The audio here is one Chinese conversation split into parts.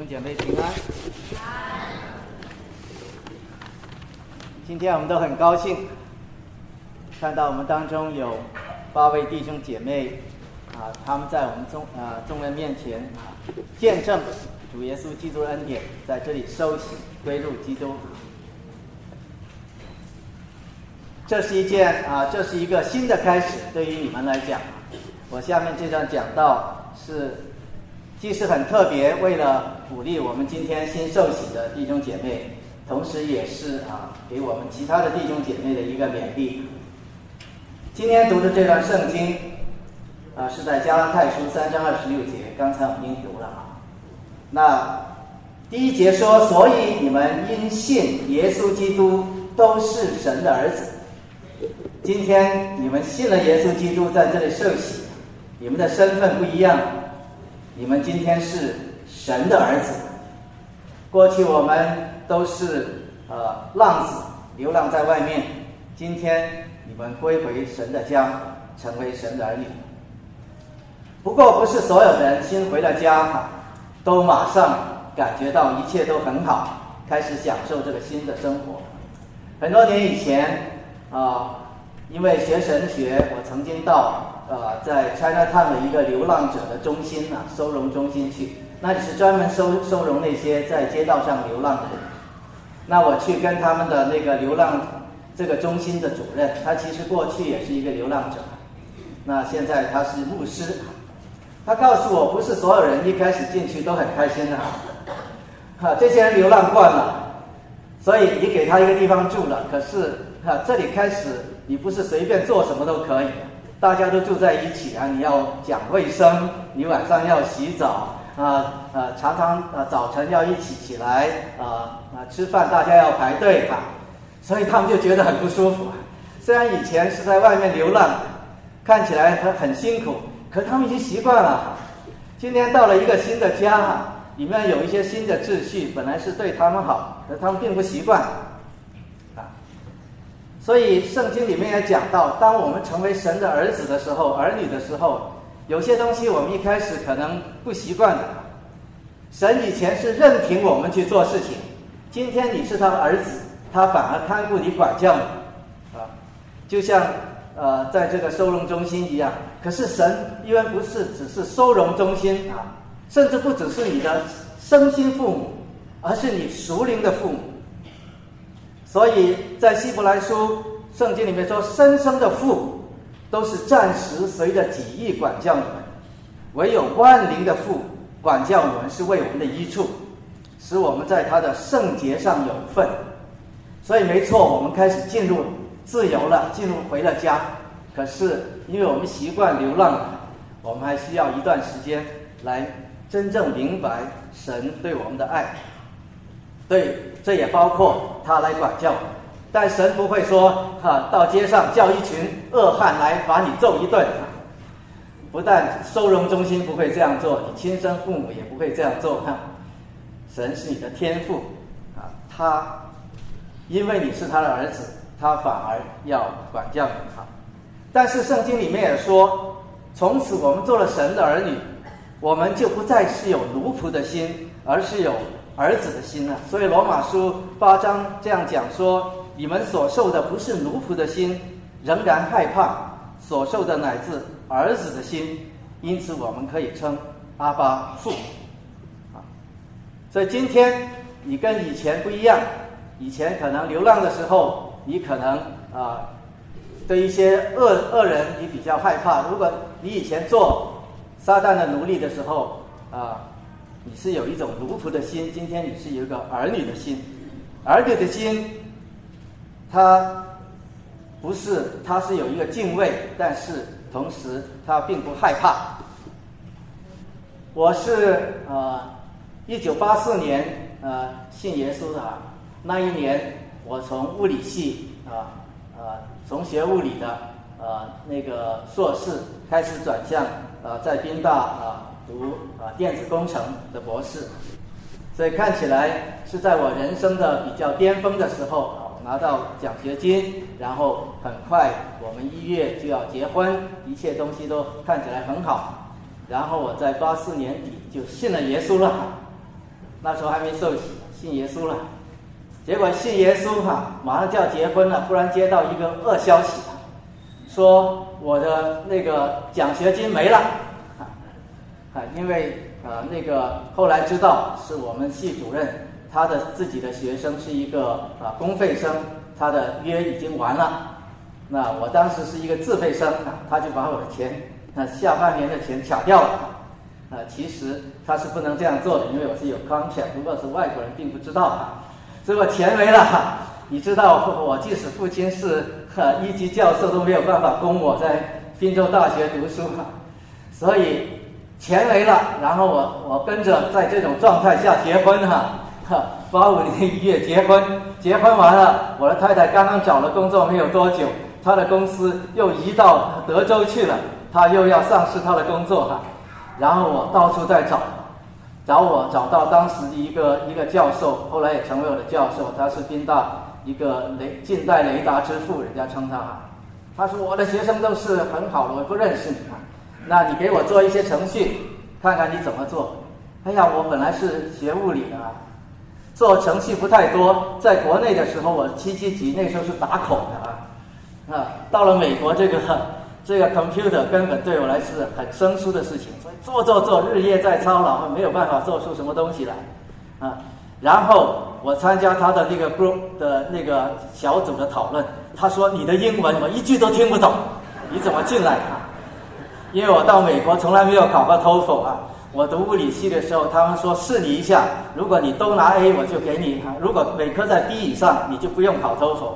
兄姐妹平安。今天我们都很高兴看到我们当中有八位弟兄姐妹啊，他们在我们众啊众人面前啊见证主耶稣基督的恩典，在这里收洗归入基督。这是一件啊，这是一个新的开始，对于你们来讲。我下面这段讲到是，既是很特别，为了鼓励我们今天新受洗的弟兄姐妹，同时也是啊，给我们其他的弟兄姐妹的一个勉励。今天读的这段圣经啊，是在加拉太书三章二十六节，刚才我们已经读了啊。那第一节说，所以你们因信耶稣基督都是神的儿子。今天你们信了耶稣基督，在这里受洗。你们的身份不一样，你们今天是神的儿子。过去我们都是呃浪子，流浪在外面。今天你们归回神的家，成为神的儿女。不过不是所有人新回了家，都马上感觉到一切都很好，开始享受这个新的生活。很多年以前啊，因为学神学，我曾经到。呃，在 China Town 的一个流浪者的中心啊，收容中心去，那里是专门收收容那些在街道上流浪的人。那我去跟他们的那个流浪这个中心的主任，他其实过去也是一个流浪者，那现在他是牧师。他告诉我，不是所有人一开始进去都很开心的，哈，这些人流浪惯了，所以你给他一个地方住了，可是哈，这里开始你不是随便做什么都可以。大家都住在一起啊！你要讲卫生，你晚上要洗澡啊啊，常常啊早晨要一起起来啊啊吃饭，大家要排队哈，所以他们就觉得很不舒服。虽然以前是在外面流浪，看起来很很辛苦，可他们已经习惯了。今天到了一个新的家，里面有一些新的秩序，本来是对他们好，可他们并不习惯。所以圣经里面也讲到，当我们成为神的儿子的时候，儿女的时候，有些东西我们一开始可能不习惯的。神以前是任凭我们去做事情，今天你是他的儿子，他反而看顾你、管教你，啊，就像呃在这个收容中心一样。可是神因为不是只是收容中心啊，甚至不只是你的身心父母，而是你属灵的父母。所以在希伯来书圣经里面说，生生的父都是暂时随着己意管教你们，唯有万灵的父管教我们是为我们的益处，使我们在他的圣洁上有份。所以没错，我们开始进入自由了，进入回了家。可是因为我们习惯流浪，我们还需要一段时间来真正明白神对我们的爱。对。这也包括他来管教，但神不会说哈到街上叫一群恶汉来把你揍一顿。不但收容中心不会这样做，你亲生父母也不会这样做。哈，神是你的天父啊，他因为你是他的儿子，他反而要管教你。哈，但是圣经里面也说，从此我们做了神的儿女，我们就不再是有奴仆的心，而是有。儿子的心呢？所以罗马书八章这样讲说：你们所受的不是奴仆的心，仍然害怕；所受的乃至儿子的心，因此我们可以称阿巴父。啊，所以今天你跟以前不一样。以前可能流浪的时候，你可能啊对一些恶恶人你比较害怕。如果你以前做撒旦的奴隶的时候啊。你是有一种奴仆的心，今天你是有一个儿女的心，儿女的心，他不是，他是有一个敬畏，但是同时他并不害怕。我是呃，一九八四年呃信耶稣的，那一年我从物理系啊啊从学物理的呃那个硕士开始转向呃在宾大啊。读啊电子工程的博士，所以看起来是在我人生的比较巅峰的时候，拿到奖学金，然后很快我们一月就要结婚，一切东西都看起来很好，然后我在八四年底就信了耶稣了。那时候还没受洗，信耶稣了。结果信耶稣哈，马上就要结婚了，忽然接到一个恶消息，说我的那个奖学金没了，啊，因为啊那个后来知道是我们系主任他的自己的学生是一个啊公费生，他的约已经完了，那我当时是一个自费生啊，他就把我的钱，那下半年的钱抢掉了，啊，其实他是不能这样做的，因为我是有 contract，不过是外国人并不知道啊。结果钱没了，你知道我即使父亲是一级教授都没有办法供我在滨州大学读书，所以钱没了，然后我我跟着在这种状态下结婚哈，哈八五年一月结婚，结婚完了，我的太太刚刚找了工作没有多久，她的公司又移到德州去了，她又要丧失她的工作哈，然后我到处在找。找我找到当时一个一个教授，后来也成为我的教授。他是宾大一个雷近代雷达之父，人家称他哈。他说我的学生都是很好的，我不认识你啊。那你给我做一些程序，看看你怎么做。哎呀，我本来是学物理的，做程序不太多。在国内的时候，我七七级那时候是打孔的啊。啊，到了美国这个。这个 computer 根本对我来是很生疏的事情，所以做做做，日夜在操劳，没有办法做出什么东西来，啊，然后我参加他的那个 group 的那个小组的讨论，他说你的英文我一句都听不懂，你怎么进来的？因为我到美国从来没有考过 TOEFL 啊，我读物理系的时候，他们说试你一下，如果你都拿 A，我就给你；如果每科在 B 以上，你就不用考 TOEFL。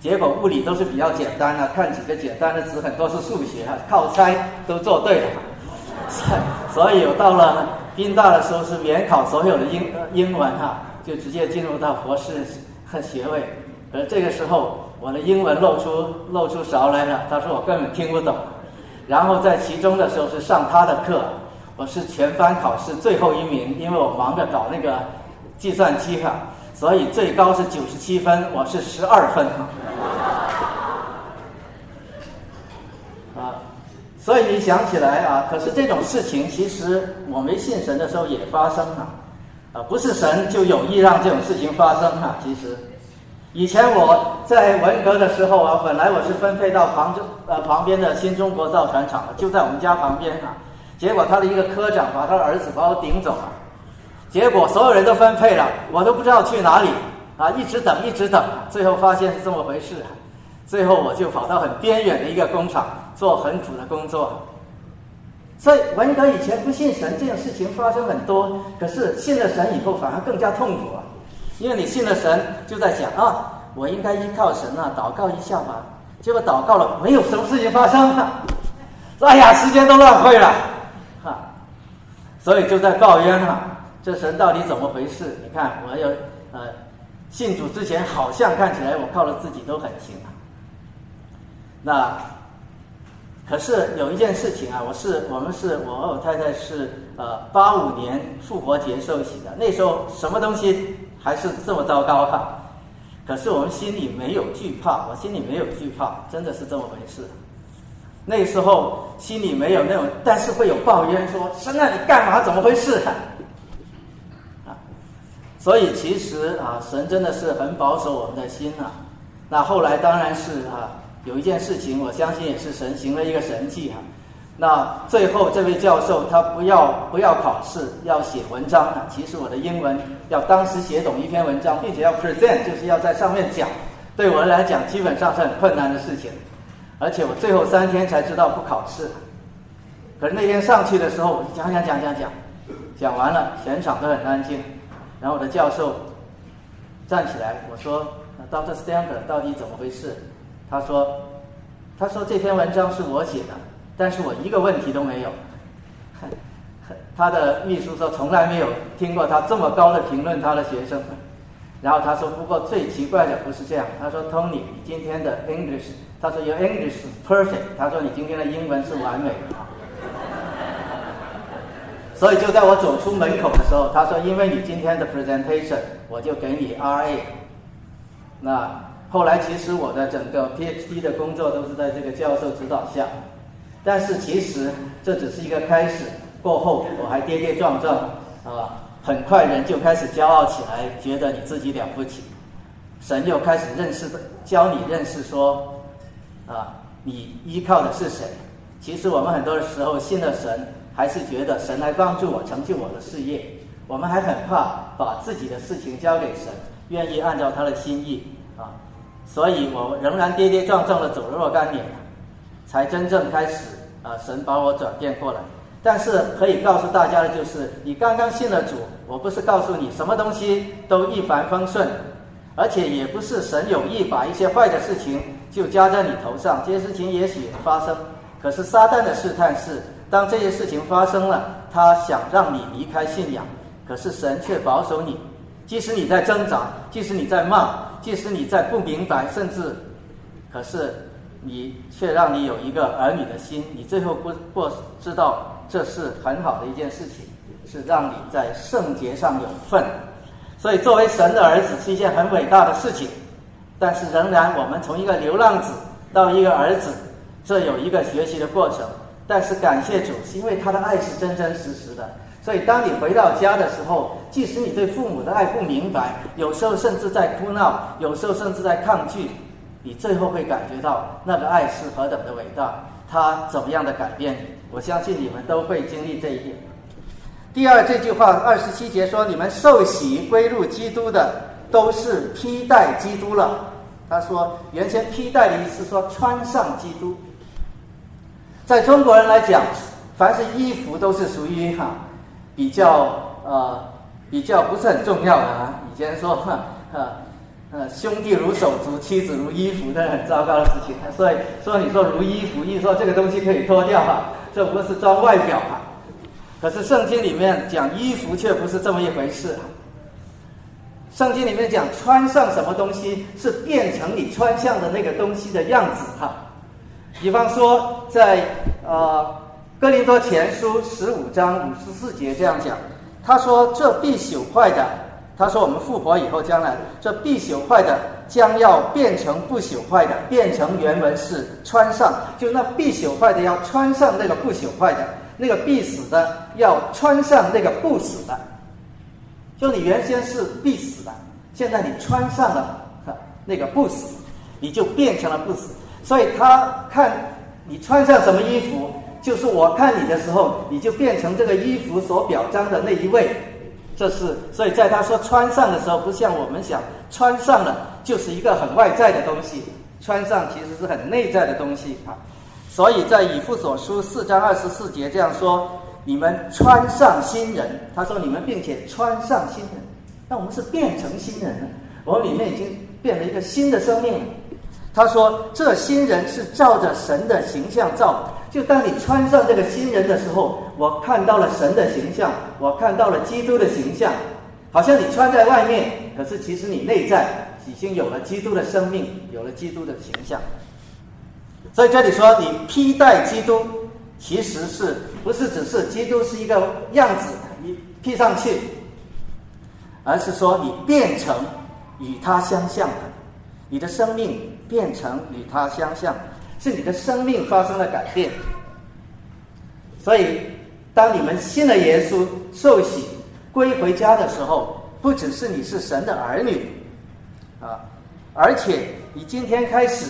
结果物理都是比较简单的，看几个简单的词，很多是数学啊，靠猜都做对了。所以我到了宾大的时候是免考所有的英英文哈，就直接进入到博士和学位。而这个时候我的英文露出露出勺来了，他说我根本听不懂。然后在其中的时候是上他的课，我是全班考试最后一名，因为我忙着搞那个计算机哈。所以最高是九十七分，我是十二分。啊，所以你想起来啊，可是这种事情其实我没信神的时候也发生了，啊，不是神就有意让这种事情发生啊。其实，以前我在文革的时候啊，本来我是分配到杭州呃旁边的新中国造船厂的，就在我们家旁边啊，结果他的一个科长把他的儿子把我顶走了。结果所有人都分配了，我都不知道去哪里啊！一直等，一直等，最后发现是这么回事。最后我就跑到很边远的一个工厂做很苦的工作。所以文革以前不信神，这种事情发生很多。可是信了神以后，反而更加痛苦啊！因为你信了神，就在想啊，我应该依靠神啊，祷告一下吧。结果祷告了，没有什么事情发生啊！哎呀，时间都浪费了，哈！所以就在抱怨啊。这神到底怎么回事？你看，我有呃，信主之前好像看起来我靠了自己都很行啊。那可是有一件事情啊，我是我们是我和我太太是呃八五年复活节受洗的，那时候什么东西还是这么糟糕哈。可是我们心里没有惧怕，我心里没有惧怕，真的是这么回事。那时候心里没有那种，但是会有抱怨说：神啊，你干嘛？怎么回事？啊所以其实啊，神真的是很保守我们的心啊。那后来当然是啊，有一件事情，我相信也是神行了一个神迹啊。那最后这位教授他不要不要考试，要写文章。其实我的英文要当时写懂一篇文章，并且要 present，就是要在上面讲。对我来讲，基本上是很困难的事情。而且我最后三天才知道不考试。可是那天上去的时候，我讲讲讲讲讲，讲完了，全场都很安静。然后我的教授站起来，我说：“Doctor Stanford，到底怎么回事？”他说：“他说这篇文章是我写的，但是我一个问题都没有。”他的秘书说：“从来没有听过他这么高的评论他的学生。”然后他说：“不过最奇怪的不是这样。”他说：“Tony，你今天的 English，他说 Your English is perfect。他说你今天的英文是完美的。”所以就在我走出门口的时候，他说：“因为你今天的 presentation，我就给你 RA。”那后来其实我的整个 PhD 的工作都是在这个教授指导下，但是其实这只是一个开始。过后我还跌跌撞撞啊，很快人就开始骄傲起来，觉得你自己了不起。神又开始认识教你认识说，啊，你依靠的是谁？其实我们很多的时候信了神，还是觉得神来帮助我成就我的事业。我们还很怕把自己的事情交给神，愿意按照他的心意啊。所以我仍然跌跌撞撞的走了若干年，才真正开始啊，神把我转变过来。但是可以告诉大家的就是，你刚刚信了主，我不是告诉你什么东西都一帆风顺。而且也不是神有意把一些坏的事情就加在你头上，这些事情也许发生。可是撒旦的试探是，当这些事情发生了，他想让你离开信仰，可是神却保守你。即使你在挣扎，即使你在骂，即使你在不明白，甚至，可是你却让你有一个儿女的心，你最后不过知道这是很好的一件事情，是让你在圣洁上有份。所以，作为神的儿子是一件很伟大的事情，但是仍然，我们从一个流浪子到一个儿子，这有一个学习的过程。但是感谢主，是因为他的爱是真真实实的。所以，当你回到家的时候，即使你对父母的爱不明白，有时候甚至在哭闹，有时候甚至在抗拒，你最后会感觉到那个爱是何等的伟大，他怎么样的改变？我相信你们都会经历这一点。第二这句话二十七节说：“你们受洗归入基督的，都是披戴基督了。”他说：“原先披戴的意思说穿上基督。”在中国人来讲，凡是衣服都是属于哈比较呃比较不是很重要的啊。以前说哈呃呃兄弟如手足，妻子如衣服，那很糟糕的事情。所以说你说如衣服，意思说这个东西可以脱掉哈，这不是装外表哈。可是圣经里面讲衣服却不是这么一回事。圣经里面讲穿上什么东西是变成你穿上的那个东西的样子哈。比方说在呃哥林多前书十五章五十四节这样讲，他说这必朽坏的，他说我们复活以后将来这必朽坏的将要变成不朽坏的，变成原文是穿上，就那必朽坏的要穿上那个不朽坏的。那个必死的要穿上那个不死的，就你原先是必死的，现在你穿上了那个不死，你就变成了不死。所以他看你穿上什么衣服，就是我看你的时候，你就变成这个衣服所表彰的那一位。这是所以在他说穿上的时候，不像我们想穿上了就是一个很外在的东西，穿上其实是很内在的东西啊。所以在以父所书四章二十四节这样说：“你们穿上新人。”他说：“你们并且穿上新人。”那我们是变成新人了，我们里面已经变了一个新的生命。他说：“这新人是照着神的形象造。就当你穿上这个新人的时候，我看到了神的形象，我看到了基督的形象。好像你穿在外面，可是其实你内在已经有了基督的生命，有了基督的形象。”所以这里说你披戴基督，其实是不是只是基督是一个样子，你披上去，而是说你变成与他相像的，你的生命变成与他相像，是你的生命发生了改变。所以，当你们信了耶稣、受洗、归回家的时候，不只是你是神的儿女，啊，而且你今天开始。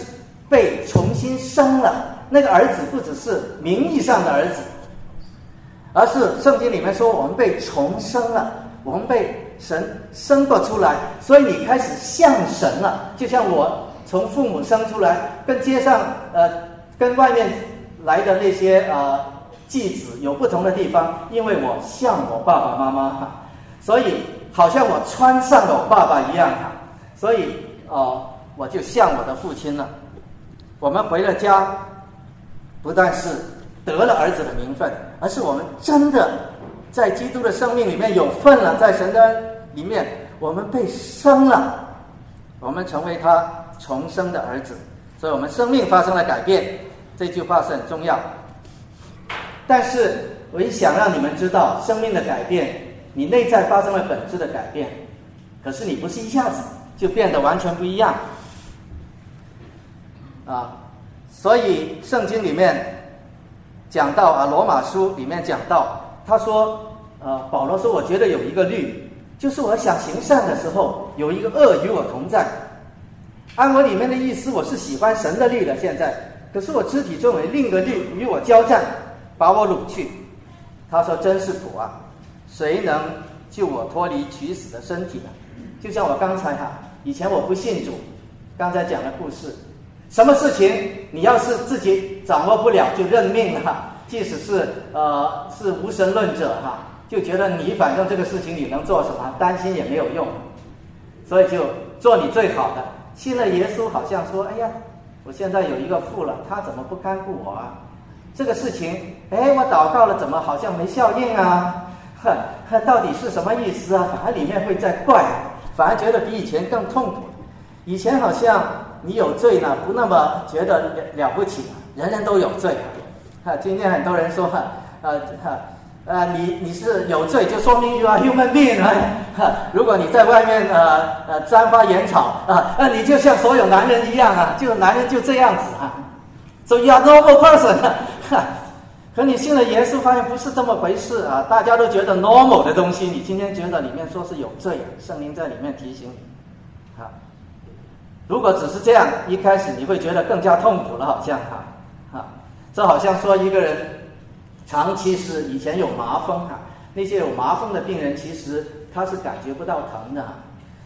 被重新生了，那个儿子不只是名义上的儿子，而是圣经里面说我们被重生了，我们被神生过出来，所以你开始像神了。就像我从父母生出来，跟街上呃跟外面来的那些呃继子有不同的地方，因为我像我爸爸妈妈，所以好像我穿上了我爸爸一样，所以哦我就像我的父亲了。我们回了家，不但是得了儿子的名分，而是我们真的在基督的生命里面有份了，在神的里面，我们被生了，我们成为他重生的儿子，所以我们生命发生了改变。这句话是很重要。但是，我也想让你们知道，生命的改变，你内在发生了本质的改变，可是你不是一下子就变得完全不一样。啊，所以圣经里面讲到啊，《罗马书》里面讲到，他说呃，保罗说，我觉得有一个律，就是我想行善的时候，有一个恶与我同在。按我里面的意思，我是喜欢神的律的。现在，可是我肢体作为另一个律与我交战，把我掳去。他说：“真是苦啊！谁能救我脱离取死的身体呢？”就像我刚才哈，以前我不信主，刚才讲的故事，什么事情你要是自己掌握不了，就认命了。即使是呃是无神论者哈。就觉得你反正这个事情你能做什么，担心也没有用，所以就做你最好的。信了耶稣，好像说：“哎呀，我现在有一个父了，他怎么不看顾我啊？这个事情，哎，我祷告了，怎么好像没效应啊？呵，到底是什么意思啊？反而里面会在怪，反而觉得比以前更痛苦。以前好像你有罪呢，不那么觉得了不起，人人都有罪。哈，今天很多人说哈，呃哈。”呃，你你是有罪，就说明 you are human being 啊。如果你在外面呃呃沾花惹草啊，那你就像所有男人一样啊，就男人就这样子啊。So you are normal person。哈可你信了耶稣，发现不是这么回事啊。大家都觉得 normal 的东西，你今天觉得里面说是有罪，圣灵在里面提醒你啊。如果只是这样，一开始你会觉得更加痛苦了，好像哈啊，这好像说一个人。长期是以前有麻风哈，那些有麻风的病人其实他是感觉不到疼的，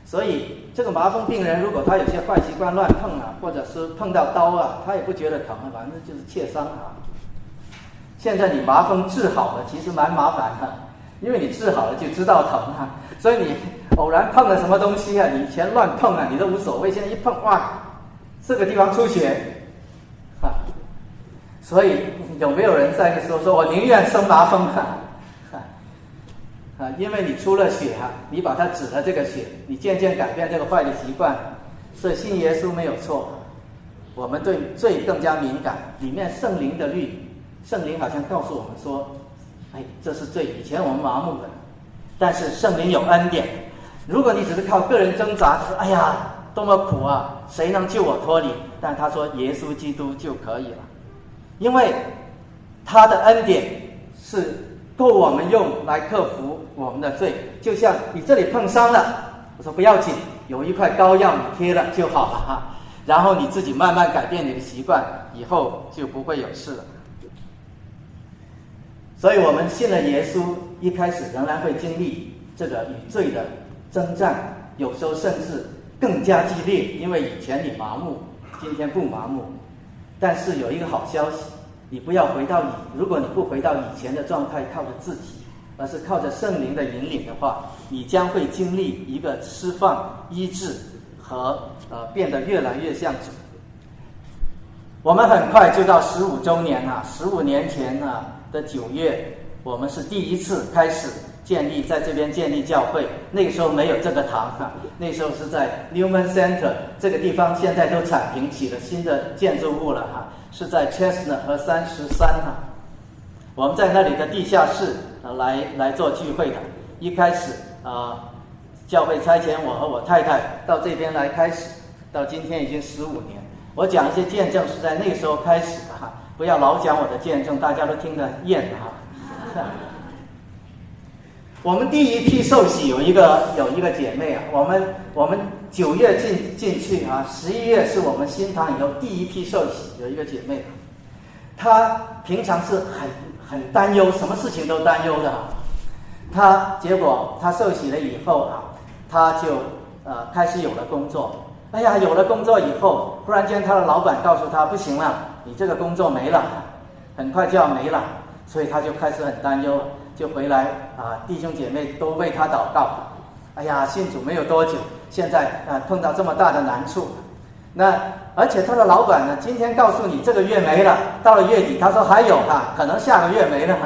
所以这个麻风病人如果他有些坏习惯乱碰啊，或者是碰到刀啊，他也不觉得疼，反正就是切伤啊。现在你麻风治好了，其实蛮麻烦的，因为你治好了就知道疼啊，所以你偶然碰了什么东西啊，你以前乱碰啊，你都无所谓，现在一碰哇，这个地方出血。哈所以有没有人在说说：“我宁愿生麻风啊，啊，因为你出了血哈，你把它止了这个血，你渐渐改变这个坏的习惯。所以信耶稣没有错，我们对罪更加敏感。里面圣灵的律，圣灵好像告诉我们说：，哎，这是罪。以前我们麻木的，但是圣灵有恩典。如果你只是靠个人挣扎，说：哎呀，多么苦啊，谁能救我脱离？但他说耶稣基督就可以了。”因为他的恩典是够我们用来克服我们的罪，就像你这里碰伤了，我说不要紧，有一块膏药你贴了就好了哈。然后你自己慢慢改变你的习惯，以后就不会有事了。所以我们信了耶稣，一开始仍然会经历这个与罪的征战，有时候甚至更加激烈，因为以前你麻木，今天不麻木。但是有一个好消息，你不要回到以，如果你不回到以前的状态，靠着自己，而是靠着圣灵的引领的话，你将会经历一个释放、医治和呃变得越来越像主。我们很快就到十五周年了，十五年前呢的九月，我们是第一次开始。建立在这边建立教会，那个时候没有这个堂哈，那时候是在 Newman Center 这个地方，现在都铲平起了新的建筑物了哈，是在 Chestnut 和三十三哈，我们在那里的地下室来来做聚会的。一开始啊，教会差遣我和我太太到这边来开始，到今天已经十五年。我讲一些见证是在那个时候开始的哈，不要老讲我的见证，大家都听得厌哈。我们第一批受洗有一个有一个姐妹啊，我们我们九月进进去啊，十一月是我们新堂以后第一批受洗有一个姐妹，她平常是很很担忧，什么事情都担忧的，她结果她受洗了以后啊，她就呃开始有了工作，哎呀有了工作以后，忽然间她的老板告诉她不行了，你这个工作没了，很快就要没了，所以她就开始很担忧。就回来啊，弟兄姐妹都为他祷告。哎呀，信主没有多久，现在啊碰到这么大的难处。那而且他的老板呢，今天告诉你这个月没了，到了月底他说还有哈，可能下个月没了。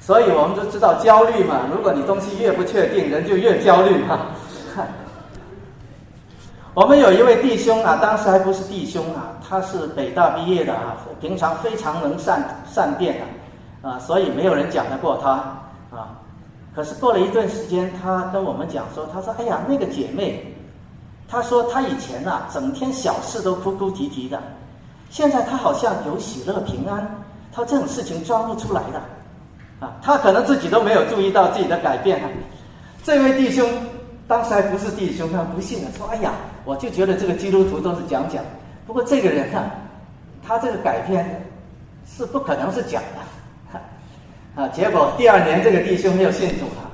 所以我们都知道焦虑嘛，如果你东西越不确定，人就越焦虑哈。我们有一位弟兄啊，当时还不是弟兄啊，他是北大毕业的啊，平常非常能善善变啊。啊，所以没有人讲得过他啊。可是过了一段时间，他跟我们讲说：“他说，哎呀，那个姐妹，他说他以前呐，整天小事都哭哭啼啼的，现在他好像有喜乐平安，他这种事情装不出来的。啊，他可能自己都没有注意到自己的改变。这位弟兄当时还不是弟兄，他不信了，说：“哎呀，我就觉得这个基督徒都是讲讲，不过这个人啊，他这个改变是不可能是假的。”啊，结果第二年这个弟兄没有信主了。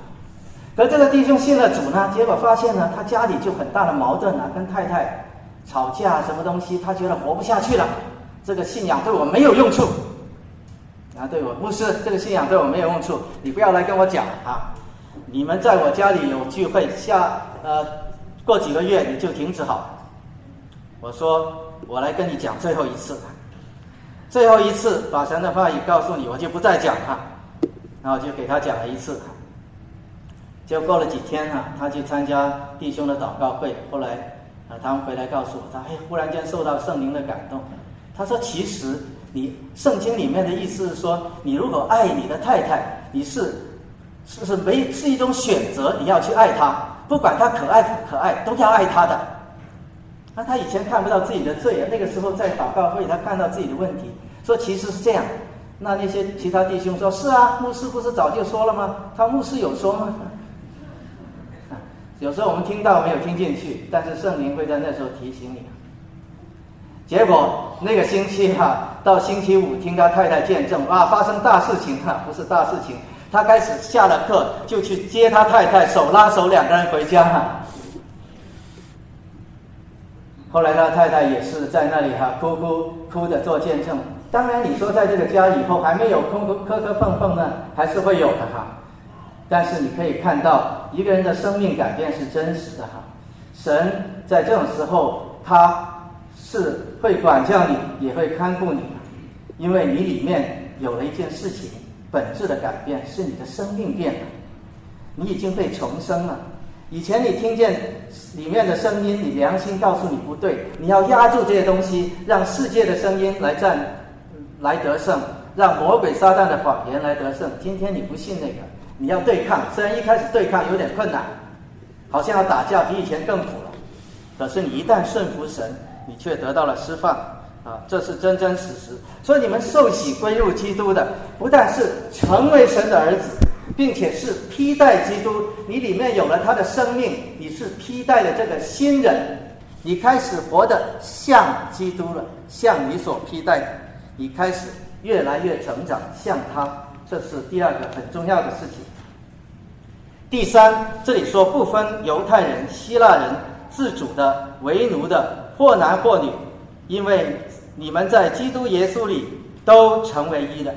可这个弟兄信了主呢，结果发现呢，他家里就很大的矛盾啊，跟太太吵架，什么东西，他觉得活不下去了。这个信仰对我没有用处。啊，对我牧师，这个信仰对我没有用处，你不要来跟我讲啊！你们在我家里有聚会，下呃过几个月你就停止好。我说我来跟你讲最后一次，最后一次把神的话语告诉你，我就不再讲了。然后就给他讲了一次，就过了几天哈，他去参加弟兄的祷告会，后来啊他们回来告诉我，他哎忽然间受到圣灵的感动，他说其实。你圣经里面的意思是说，你如果爱你的太太，你是是是没是一种选择，你要去爱她，不管她可爱不可爱，都要爱她的。那他以前看不到自己的罪啊，那个时候在祷告会，他看到自己的问题，说其实是这样。那那些其他弟兄说：是啊，牧师不是早就说了吗？他牧师有说吗？有时候我们听到没有听进去，但是圣灵会在那时候提醒你。结果那个星期哈，到星期五听他太太见证啊，发生大事情哈，不是大事情，他开始下了课就去接他太太，手拉手两个人回家哈。后来他太太也是在那里哈，哭哭哭的做见证。当然你说在这个家以后还没有磕磕磕磕碰碰呢，还是会有的哈。但是你可以看到一个人的生命改变是真实的哈。神在这种时候他。是会管教你，也会看顾你，因为你里面有了一件事情，本质的改变是你的生命变了，你已经被重生了。以前你听见里面的声音，你良心告诉你不对，你要压住这些东西，让世界的声音来战，来得胜，让魔鬼撒旦的谎言来得胜。今天你不信那个，你要对抗，虽然一开始对抗有点困难，好像要打架，比以前更苦了，可是你一旦顺服神。你却得到了释放，啊，这是真真实实。所以你们受洗归入基督的，不但是成为神的儿子，并且是披戴基督。你里面有了他的生命，你是披戴的这个新人，你开始活得像基督了，像你所披戴的。你开始越来越成长，像他。这是第二个很重要的事情。第三，这里说不分犹太人、希腊人，自主的、为奴的。或男或女，因为你们在基督耶稣里都成为一了。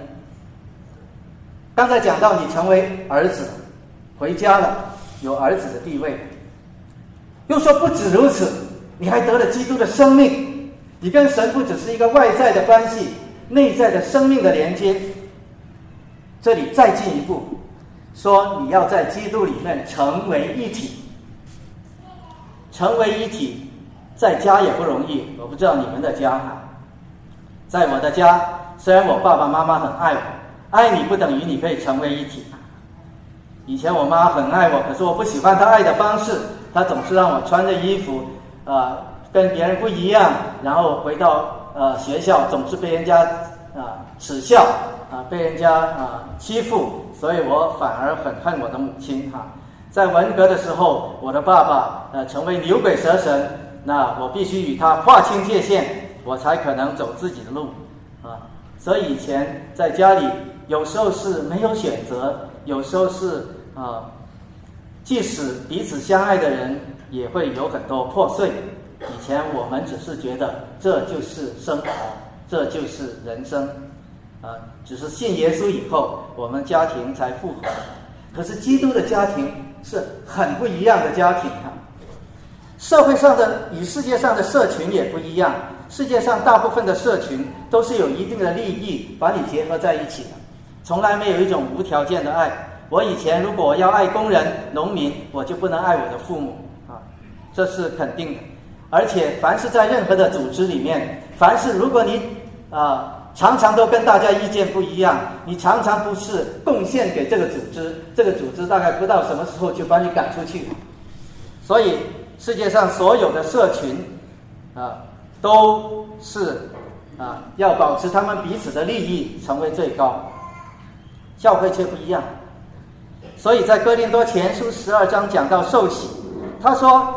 刚才讲到你成为儿子，回家了，有儿子的地位。又说不止如此，你还得了基督的生命，你跟神不只是一个外在的关系，内在的生命的连接。这里再进一步，说你要在基督里面成为一体，成为一体。在家也不容易，我不知道你们的家。在我的家，虽然我爸爸妈妈很爱我，爱你不等于你可以成为一体。以前我妈很爱我，可是我不喜欢她爱的方式，她总是让我穿着衣服，呃，跟别人不一样，然后回到呃学校总是被人家啊耻笑啊，被人家啊欺负，所以我反而很恨我的母亲哈。在文革的时候，我的爸爸呃成为牛鬼蛇神。那我必须与他划清界限，我才可能走自己的路，啊！所以以前在家里，有时候是没有选择，有时候是啊，即使彼此相爱的人，也会有很多破碎。以前我们只是觉得这就是生活，这就是人生，啊！只是信耶稣以后，我们家庭才复合。可是基督的家庭是很不一样的家庭啊！社会上的与世界上的社群也不一样。世界上大部分的社群都是有一定的利益把你结合在一起的，从来没有一种无条件的爱。我以前如果要爱工人、农民，我就不能爱我的父母啊，这是肯定的。而且，凡是在任何的组织里面，凡是如果你啊常常都跟大家意见不一样，你常常不是贡献给这个组织，这个组织大概不到什么时候就把你赶出去。所以。世界上所有的社群，啊，都是啊，要保持他们彼此的利益成为最高。教会却不一样。所以在哥林多前书十二章讲到受洗，他说：“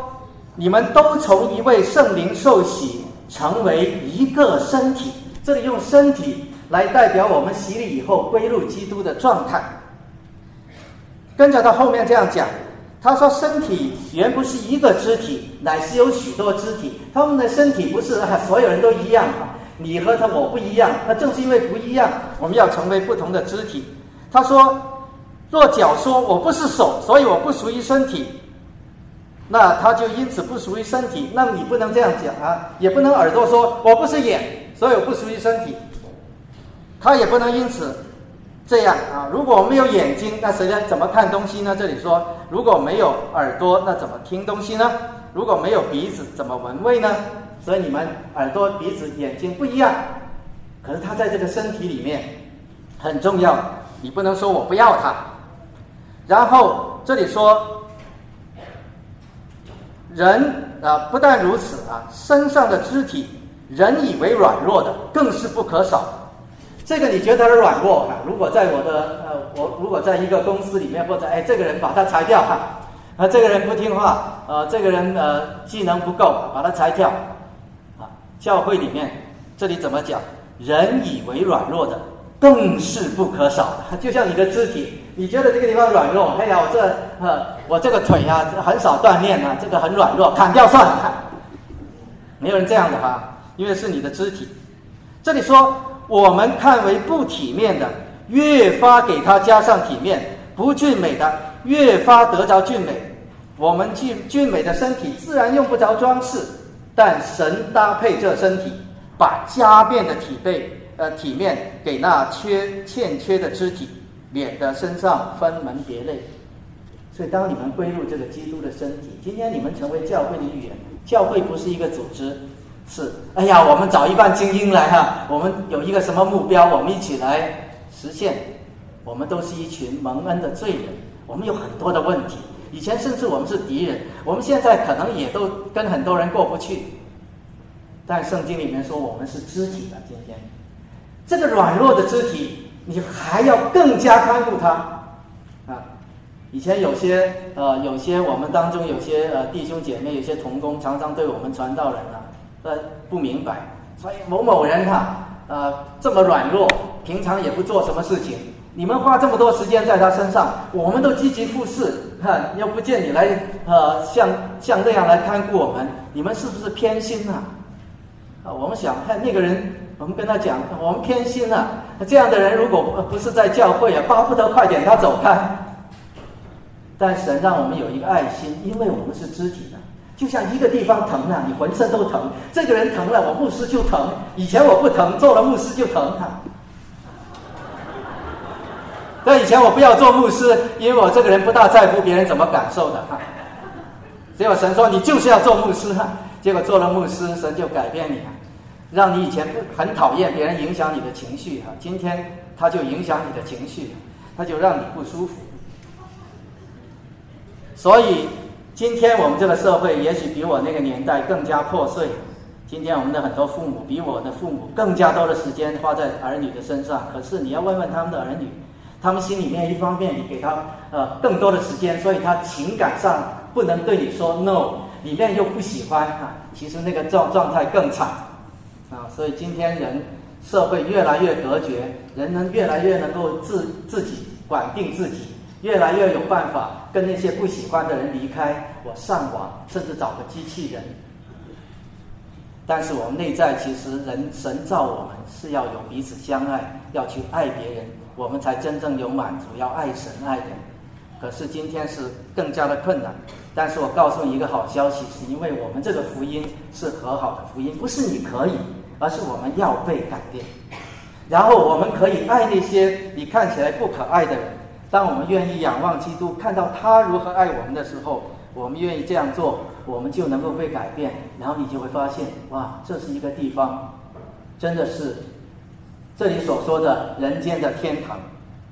你们都从一位圣灵受洗，成为一个身体。”这里用身体来代表我们洗礼以后归入基督的状态。跟着他后面这样讲，他说：“身体原不是一个肢体，乃是有许多肢体。他们的身体不是所有人都一样，你和他我不一样。那正是因为不一样，我们要成为不同的肢体。”他说。若脚说我不是手，所以我不属于身体，那他就因此不属于身体。那你不能这样讲啊，也不能耳朵说我不是眼，所以我不属于身体。他也不能因此这样啊。如果没有眼睛，那谁来怎么看东西呢？这里说如果没有耳朵，那怎么听东西呢？如果没有鼻子，怎么闻味呢？所以你们耳朵、鼻子、眼睛不一样，可是他在这个身体里面很重要。你不能说我不要他。然后这里说，人啊，不但如此啊，身上的肢体，人以为软弱的，更是不可少。这个你觉得是软弱啊？如果在我的呃，我如果在一个公司里面，或者哎，这个人把他裁掉哈，啊，这个人不听话，呃，这个人呃，技能不够，把他裁掉。啊，教会里面这里怎么讲？人以为软弱的。更是不可少的，就像你的肢体，你觉得这个地方软弱，哎呀，我这呃，我这个腿啊很少锻炼啊，这个很软弱，砍掉算了。没有人这样的哈，因为是你的肢体。这里说，我们看为不体面的，越发给他加上体面；不俊美的，越发得着俊美。我们俊俊美的身体自然用不着装饰，但神搭配这身体，把加变的体背。呃，体面给那缺欠缺的肢体，免得身上分门别类。所以，当你们归入这个基督的身体，今天你们成为教会的一员。教会不是一个组织，是哎呀，我们找一半精英来哈，我们有一个什么目标，我们一起来实现。我们都是一群蒙恩的罪人，我们有很多的问题。以前甚至我们是敌人，我们现在可能也都跟很多人过不去。但圣经里面说，我们是肢体的，今天。这个软弱的肢体，你还要更加看顾他啊！以前有些呃，有些我们当中有些呃弟兄姐妹，有些同工，常常对我们传道人啊，呃不明白，所以某某人哈呃这么软弱，平常也不做什么事情，你们花这么多时间在他身上，我们都积极服侍，哈，又不见你来呃像像那样来看顾我们，你们是不是偏心啊？啊，我们想看那个人。我们跟他讲，我们偏心了。这样的人如果不是在教会啊，巴不得快点他走开。但神让我们有一个爱心，因为我们是肢体的，就像一个地方疼了，你浑身都疼。这个人疼了，我牧师就疼。以前我不疼，做了牧师就疼他。但以前我不要做牧师，因为我这个人不大在乎别人怎么感受的哈。结果神说你就是要做牧师哈，结果做了牧师，神就改变你。让你以前很讨厌别人影响你的情绪哈，今天他就影响你的情绪，他就让你不舒服。所以今天我们这个社会也许比我那个年代更加破碎。今天我们的很多父母比我的父母更加多的时间花在儿女的身上。可是你要问问他们的儿女，他们心里面一方面你给他呃更多的时间，所以他情感上不能对你说 no，里面又不喜欢啊，其实那个状状态更惨。啊，所以今天人社会越来越隔绝，人能越来越能够自自己管定自己，越来越有办法跟那些不喜欢的人离开，我上网，甚至找个机器人。但是我们内在其实人神造我们是要有彼此相爱，要去爱别人，我们才真正有满足，要爱神爱人。可是今天是更加的困难。但是我告诉你一个好消息，是因为我们这个福音是和好的福音，不是你可以，而是我们要被改变。然后我们可以爱那些你看起来不可爱的人。当我们愿意仰望基督，看到他如何爱我们的时候，我们愿意这样做，我们就能够被改变。然后你就会发现，哇，这是一个地方，真的是这里所说的人间的天堂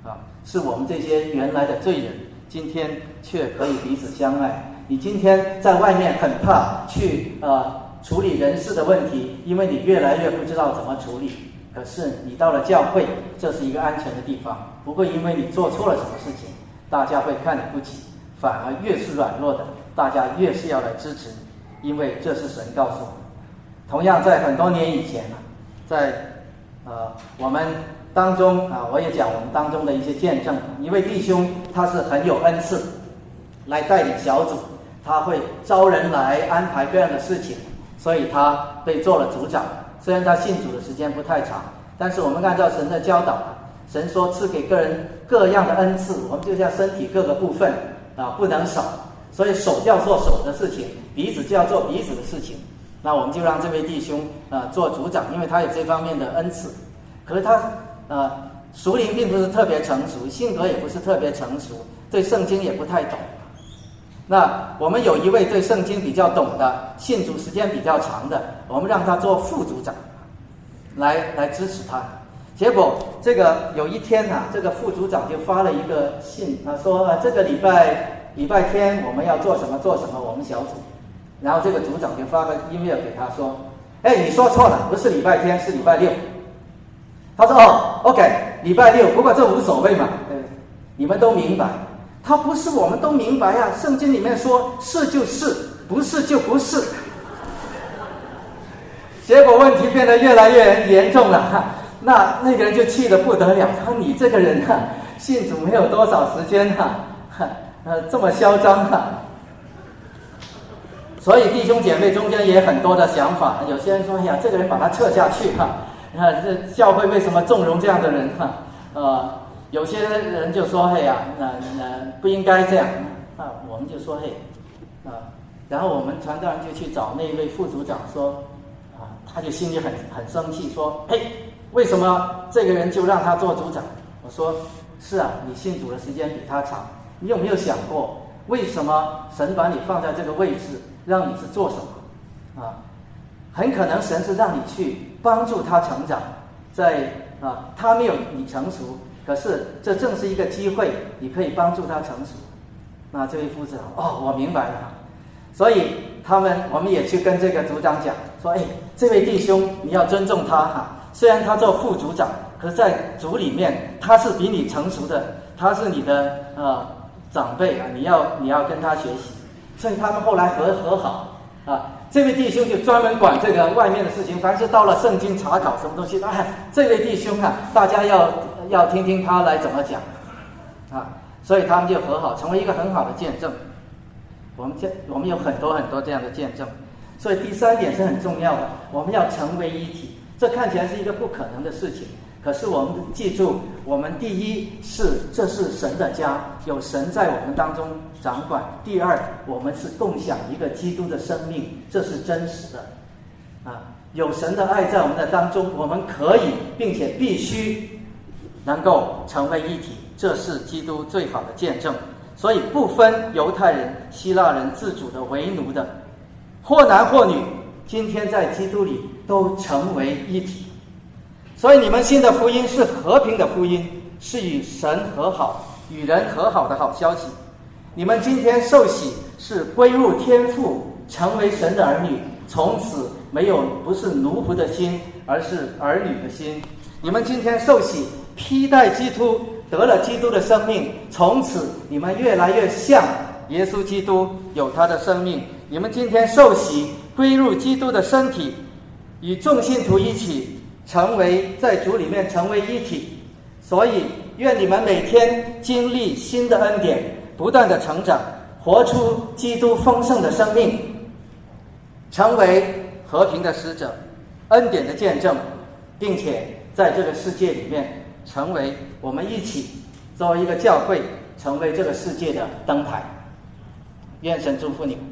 啊！是我们这些原来的罪人，今天却可以彼此相爱。你今天在外面很怕去呃处理人事的问题，因为你越来越不知道怎么处理。可是你到了教会，这是一个安全的地方，不会因为你做错了什么事情，大家会看你不起，反而越是软弱的，大家越是要来支持你，因为这是神告诉我们。同样，在很多年以前呢，在呃我们当中啊，我也讲我们当中的一些见证，一位弟兄他是很有恩赐，来带领小组，他会招人来安排各样的事情，所以他被做了组长。虽然他信主的时间不太长，但是我们按照神的教导，神说赐给个人各样的恩赐，我们就像身体各个部分啊，不能少。所以手就要做手的事情，鼻子就要做鼻子的事情。那我们就让这位弟兄啊做组长，因为他有这方面的恩赐。可是他呃属灵并不是特别成熟，性格也不是特别成熟，对圣经也不太懂。那我们有一位对圣经比较懂的，信主时间比较长的，我们让他做副组长，来来支持他。结果这个有一天呐，这个副组长就发了一个信啊，说这个礼拜礼拜天我们要做什么做什么，我们小组。然后这个组长就发个 email 给他说：“哎，你说错了，不是礼拜天，是礼拜六。”他说：“哦，OK，礼拜六，不过这无所谓嘛，你们都明白。”他不是，我们都明白呀。圣经里面说是就是，不是就不是。结果问题变得越来越严重了，哈，那那个人就气得不得了。他说：“你这个人哈，信主没有多少时间哈，呃，这么嚣张哈。”所以弟兄姐妹中间也很多的想法。有些人说：“哎呀，这个人把他撤下去哈，看这教会为什么纵容这样的人哈？”呃。有些人就说：“嘿呀，那那不应该这样。”啊，我们就说：“嘿，啊。”然后我们传道人就去找那位副组长说：“啊，他就心里很很生气，说：‘嘿，为什么这个人就让他做组长？’我说：‘是啊，你信主的时间比他长，你有没有想过，为什么神把你放在这个位置，让你是做什么？啊，很可能神是让你去帮助他成长，在啊，他没有你成熟。”可是，这正是一个机会，你可以帮助他成熟。那这位夫子哦，我明白了。所以他们，我们也去跟这个组长讲说：“哎，这位弟兄，你要尊重他哈。虽然他做副组长，可在组里面他是比你成熟的，他是你的呃长辈啊，你要你要跟他学习。所以他们后来和和好啊。这位弟兄就专门管这个外面的事情，凡是到了圣经查考什么东西，哎，这位弟兄啊，大家要。要听听他来怎么讲，啊，所以他们就和好，成为一个很好的见证。我们见我们有很多很多这样的见证，所以第三点是很重要的，我们要成为一体。这看起来是一个不可能的事情，可是我们记住，我们第一是这是神的家，有神在我们当中掌管；第二，我们是共享一个基督的生命，这是真实的，啊，有神的爱在我们的当中，我们可以并且必须。能够成为一体，这是基督最好的见证。所以不分犹太人、希腊人、自主的、为奴的，或男或女，今天在基督里都成为一体。所以你们信的福音是和平的福音，是与神和好、与人和好的好消息。你们今天受洗是归入天父，成为神的儿女，从此没有不是奴仆的心，而是儿女的心。你们今天受洗。披戴基督，得了基督的生命，从此你们越来越像耶稣基督，有他的生命。你们今天受洗，归入基督的身体，与众信徒一起成为在主里面成为一体。所以，愿你们每天经历新的恩典，不断的成长，活出基督丰盛的生命，成为和平的使者，恩典的见证，并且在这个世界里面。成为我们一起作为一个教会，成为这个世界的灯台。愿神祝福你们。